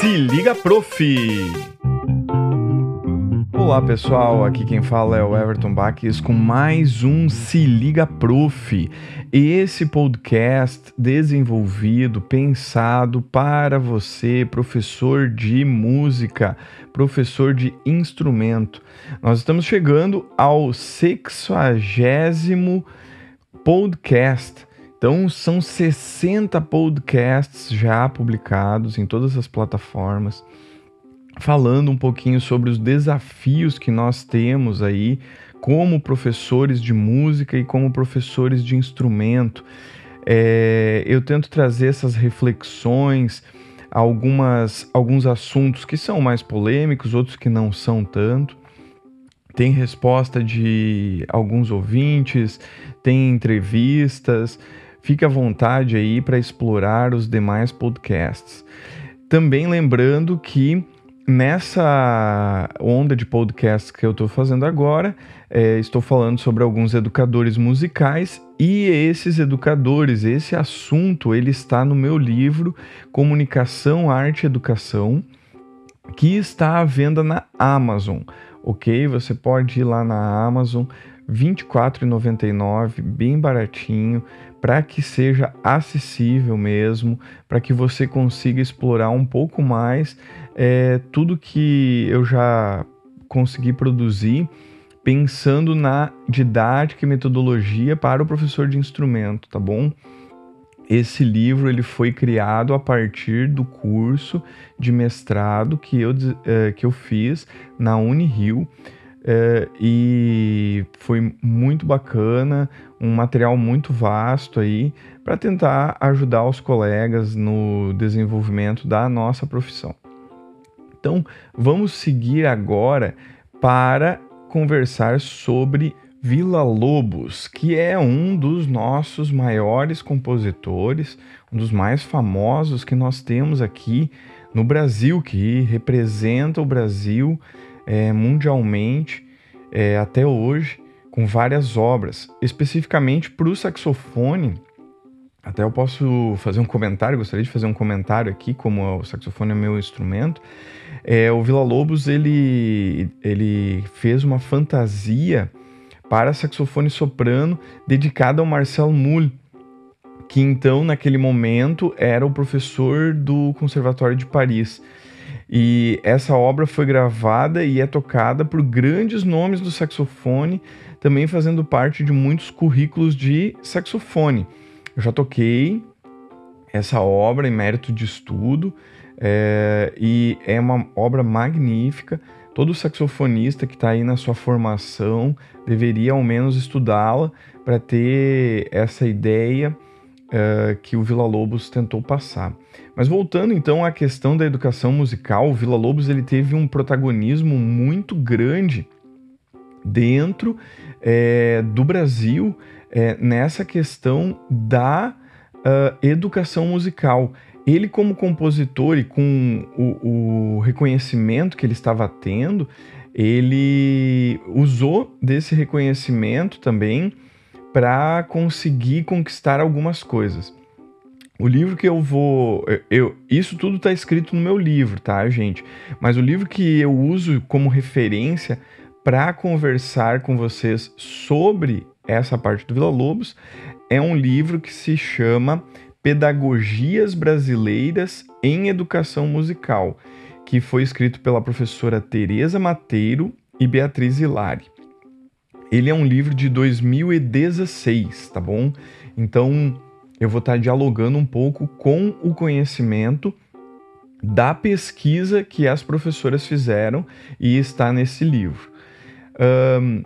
Se liga, prof! Olá pessoal, aqui quem fala é o Everton Baques com mais um Se Liga Prof. Esse podcast desenvolvido, pensado para você, professor de música, professor de instrumento. Nós estamos chegando ao sexagésimo podcast. Então, são 60 podcasts já publicados em todas as plataformas, falando um pouquinho sobre os desafios que nós temos aí como professores de música e como professores de instrumento. É, eu tento trazer essas reflexões, algumas, alguns assuntos que são mais polêmicos, outros que não são tanto. Tem resposta de alguns ouvintes, tem entrevistas. Fique à vontade aí para explorar os demais podcasts. Também lembrando que nessa onda de podcasts que eu estou fazendo agora, é, estou falando sobre alguns educadores musicais e esses educadores, esse assunto, ele está no meu livro Comunicação, Arte e Educação, que está à venda na Amazon, ok? Você pode ir lá na Amazon, 24,99, bem baratinho, para que seja acessível mesmo, para que você consiga explorar um pouco mais é, tudo que eu já consegui produzir, pensando na didática e metodologia para o professor de instrumento, tá bom? Esse livro ele foi criado a partir do curso de mestrado que eu, é, que eu fiz na Unirio é, e foi muito bacana, um material muito vasto aí para tentar ajudar os colegas no desenvolvimento da nossa profissão. Então, vamos seguir agora para conversar sobre Vila Lobos, que é um dos nossos maiores compositores, um dos mais famosos que nós temos aqui no Brasil, que representa o Brasil é, mundialmente é, até hoje, com várias obras, especificamente para o saxofone. Até eu posso fazer um comentário, gostaria de fazer um comentário aqui, como o saxofone é meu instrumento. É, o Vila Lobos ele, ele fez uma fantasia para saxofone soprano dedicada ao Marcel Mull, que então naquele momento era o professor do Conservatório de Paris. E essa obra foi gravada e é tocada por grandes nomes do saxofone, também fazendo parte de muitos currículos de saxofone. Eu já toquei essa obra em mérito de estudo é, e é uma obra magnífica. Todo saxofonista que está aí na sua formação deveria ao menos estudá-la para ter essa ideia uh, que o Vila Lobos tentou passar. Mas voltando então à questão da educação musical, o Vila Lobos ele teve um protagonismo muito grande dentro é, do Brasil é, nessa questão da uh, educação musical. Ele, como compositor e com o, o reconhecimento que ele estava tendo, ele usou desse reconhecimento também para conseguir conquistar algumas coisas. O livro que eu vou. Eu, isso tudo está escrito no meu livro, tá, gente? Mas o livro que eu uso como referência para conversar com vocês sobre essa parte do Vila Lobos é um livro que se chama Pedagogias Brasileiras em Educação Musical, que foi escrito pela professora Teresa Mateiro e Beatriz Hilari. Ele é um livro de 2016, tá bom? Então eu vou estar dialogando um pouco com o conhecimento da pesquisa que as professoras fizeram e está nesse livro. Um,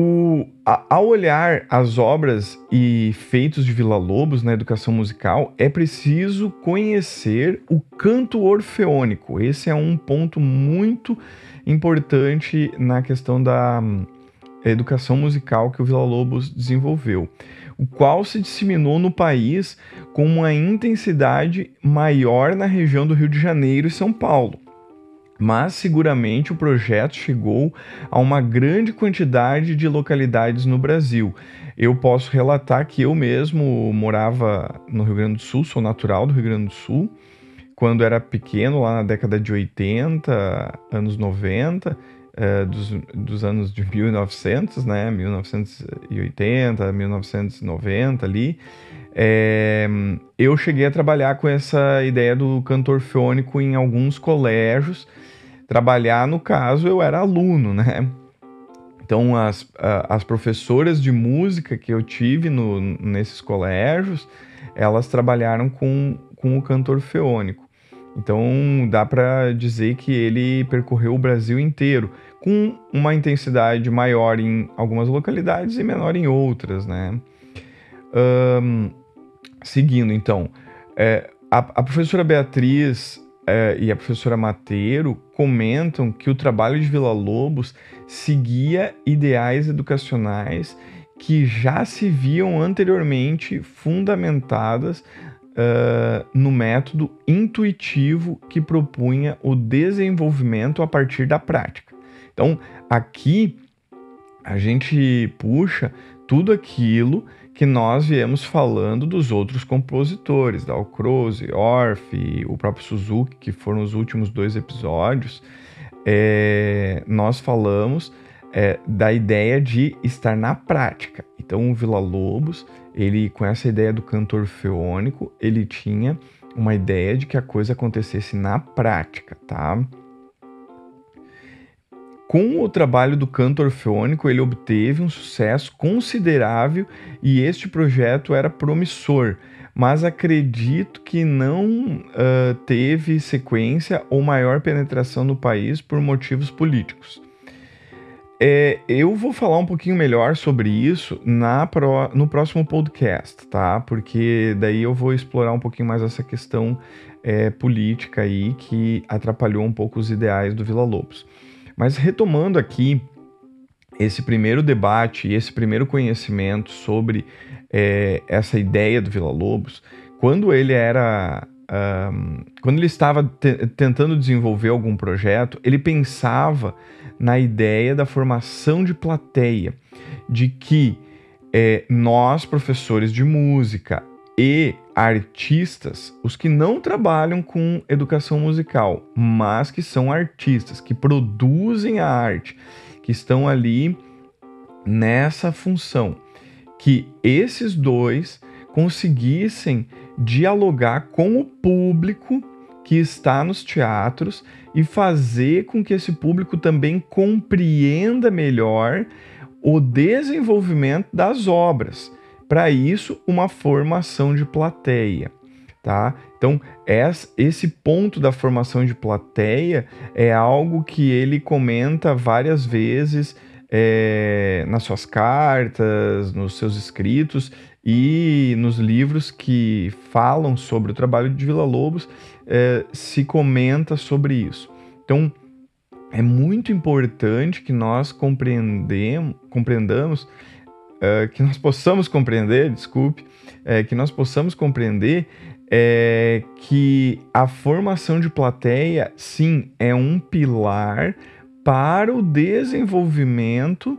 o, a, ao olhar as obras e feitos de Vila Lobos na educação musical, é preciso conhecer o canto orfeônico. Esse é um ponto muito importante na questão da hum, educação musical que o Vila Lobos desenvolveu, o qual se disseminou no país com uma intensidade maior na região do Rio de Janeiro e São Paulo. Mas seguramente o projeto chegou a uma grande quantidade de localidades no Brasil. Eu posso relatar que eu mesmo morava no Rio Grande do Sul, sou natural do Rio Grande do Sul, quando era pequeno, lá na década de 80, anos 90, é, dos, dos anos de 1900, né, 1980, 1990 ali, é, eu cheguei a trabalhar com essa ideia do cantor fônico em alguns colégios. Trabalhar, no caso, eu era aluno, né? Então, as, as professoras de música que eu tive no, nesses colégios, elas trabalharam com, com o cantor feônico. Então, dá para dizer que ele percorreu o Brasil inteiro com uma intensidade maior em algumas localidades e menor em outras, né? Seguindo, então, é, a, a, professora Beatriz é, e a professora Mateiro comentam que o trabalho de Vila Lobos seguia ideais educacionais que já se viam anteriormente fundamentadas uh, no método intuitivo que propunha o desenvolvimento a partir da prática. Então, aqui a gente puxa tudo aquilo que nós viemos falando dos outros compositores, da Alcroze, Orff, o próprio Suzuki, que foram os últimos dois episódios. É, nós falamos é, da ideia de estar na prática. Então, o Vila Lobos, ele com essa ideia do cantor feônico, ele tinha uma ideia de que a coisa acontecesse na prática, tá? Com o trabalho do canto orfeônico, ele obteve um sucesso considerável e este projeto era promissor, mas acredito que não uh, teve sequência ou maior penetração no país por motivos políticos. É, eu vou falar um pouquinho melhor sobre isso na pro, no próximo podcast, tá? Porque daí eu vou explorar um pouquinho mais essa questão é, política aí que atrapalhou um pouco os ideais do Vila Lobos. Mas retomando aqui esse primeiro debate esse primeiro conhecimento sobre é, essa ideia do Vila Lobos, quando ele era. Um, quando ele estava tentando desenvolver algum projeto, ele pensava na ideia da formação de plateia, de que é, nós, professores de música e artistas, os que não trabalham com educação musical, mas que são artistas, que produzem a arte, que estão ali nessa função, que esses dois conseguissem dialogar com o público que está nos teatros e fazer com que esse público também compreenda melhor o desenvolvimento das obras para isso, uma formação de plateia, tá? Então, esse ponto da formação de plateia é algo que ele comenta várias vezes é, nas suas cartas, nos seus escritos e nos livros que falam sobre o trabalho de Vila Lobos, é, se comenta sobre isso. Então, é muito importante que nós compreendamos uh, que nós possamos compreender, desculpe, é, que nós possamos compreender é, que a formação de plateia, sim, é um pilar para o desenvolvimento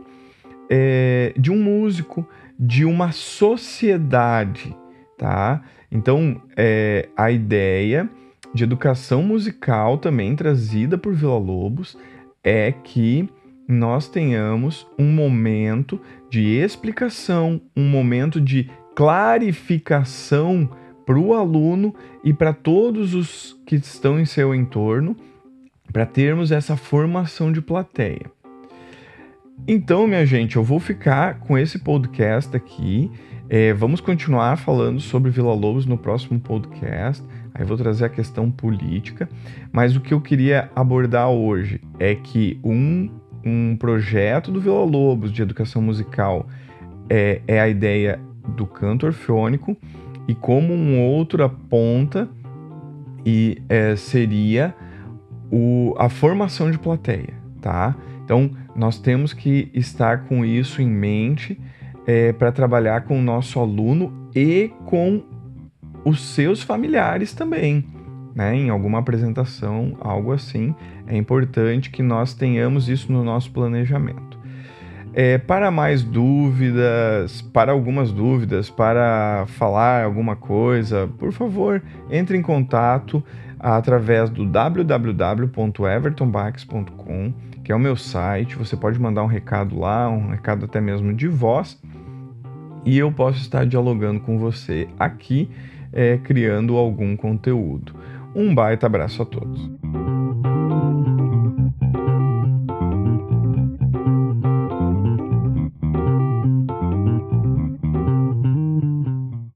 é, de um músico, de uma sociedade, tá? Então, é, a ideia de educação musical também trazida por Vila Lobos é que nós tenhamos um momento de explicação, um momento de clarificação para o aluno e para todos os que estão em seu entorno, para termos essa formação de plateia. Então, minha gente, eu vou ficar com esse podcast aqui. É, vamos continuar falando sobre Vila Lobos no próximo podcast. Aí vou trazer a questão política. Mas o que eu queria abordar hoje é que um um projeto do Vila Lobos de educação musical é, é a ideia do canto orfeônico e como um outro aponta e é, seria o, a formação de plateia, tá? Então nós temos que estar com isso em mente é, para trabalhar com o nosso aluno e com os seus familiares também né, em alguma apresentação, algo assim, é importante que nós tenhamos isso no nosso planejamento. É, para mais dúvidas, para algumas dúvidas, para falar alguma coisa, por favor, entre em contato através do www.evertonbax.com, que é o meu site. Você pode mandar um recado lá, um recado até mesmo de voz, e eu posso estar dialogando com você aqui, é, criando algum conteúdo. Um baita abraço a todos.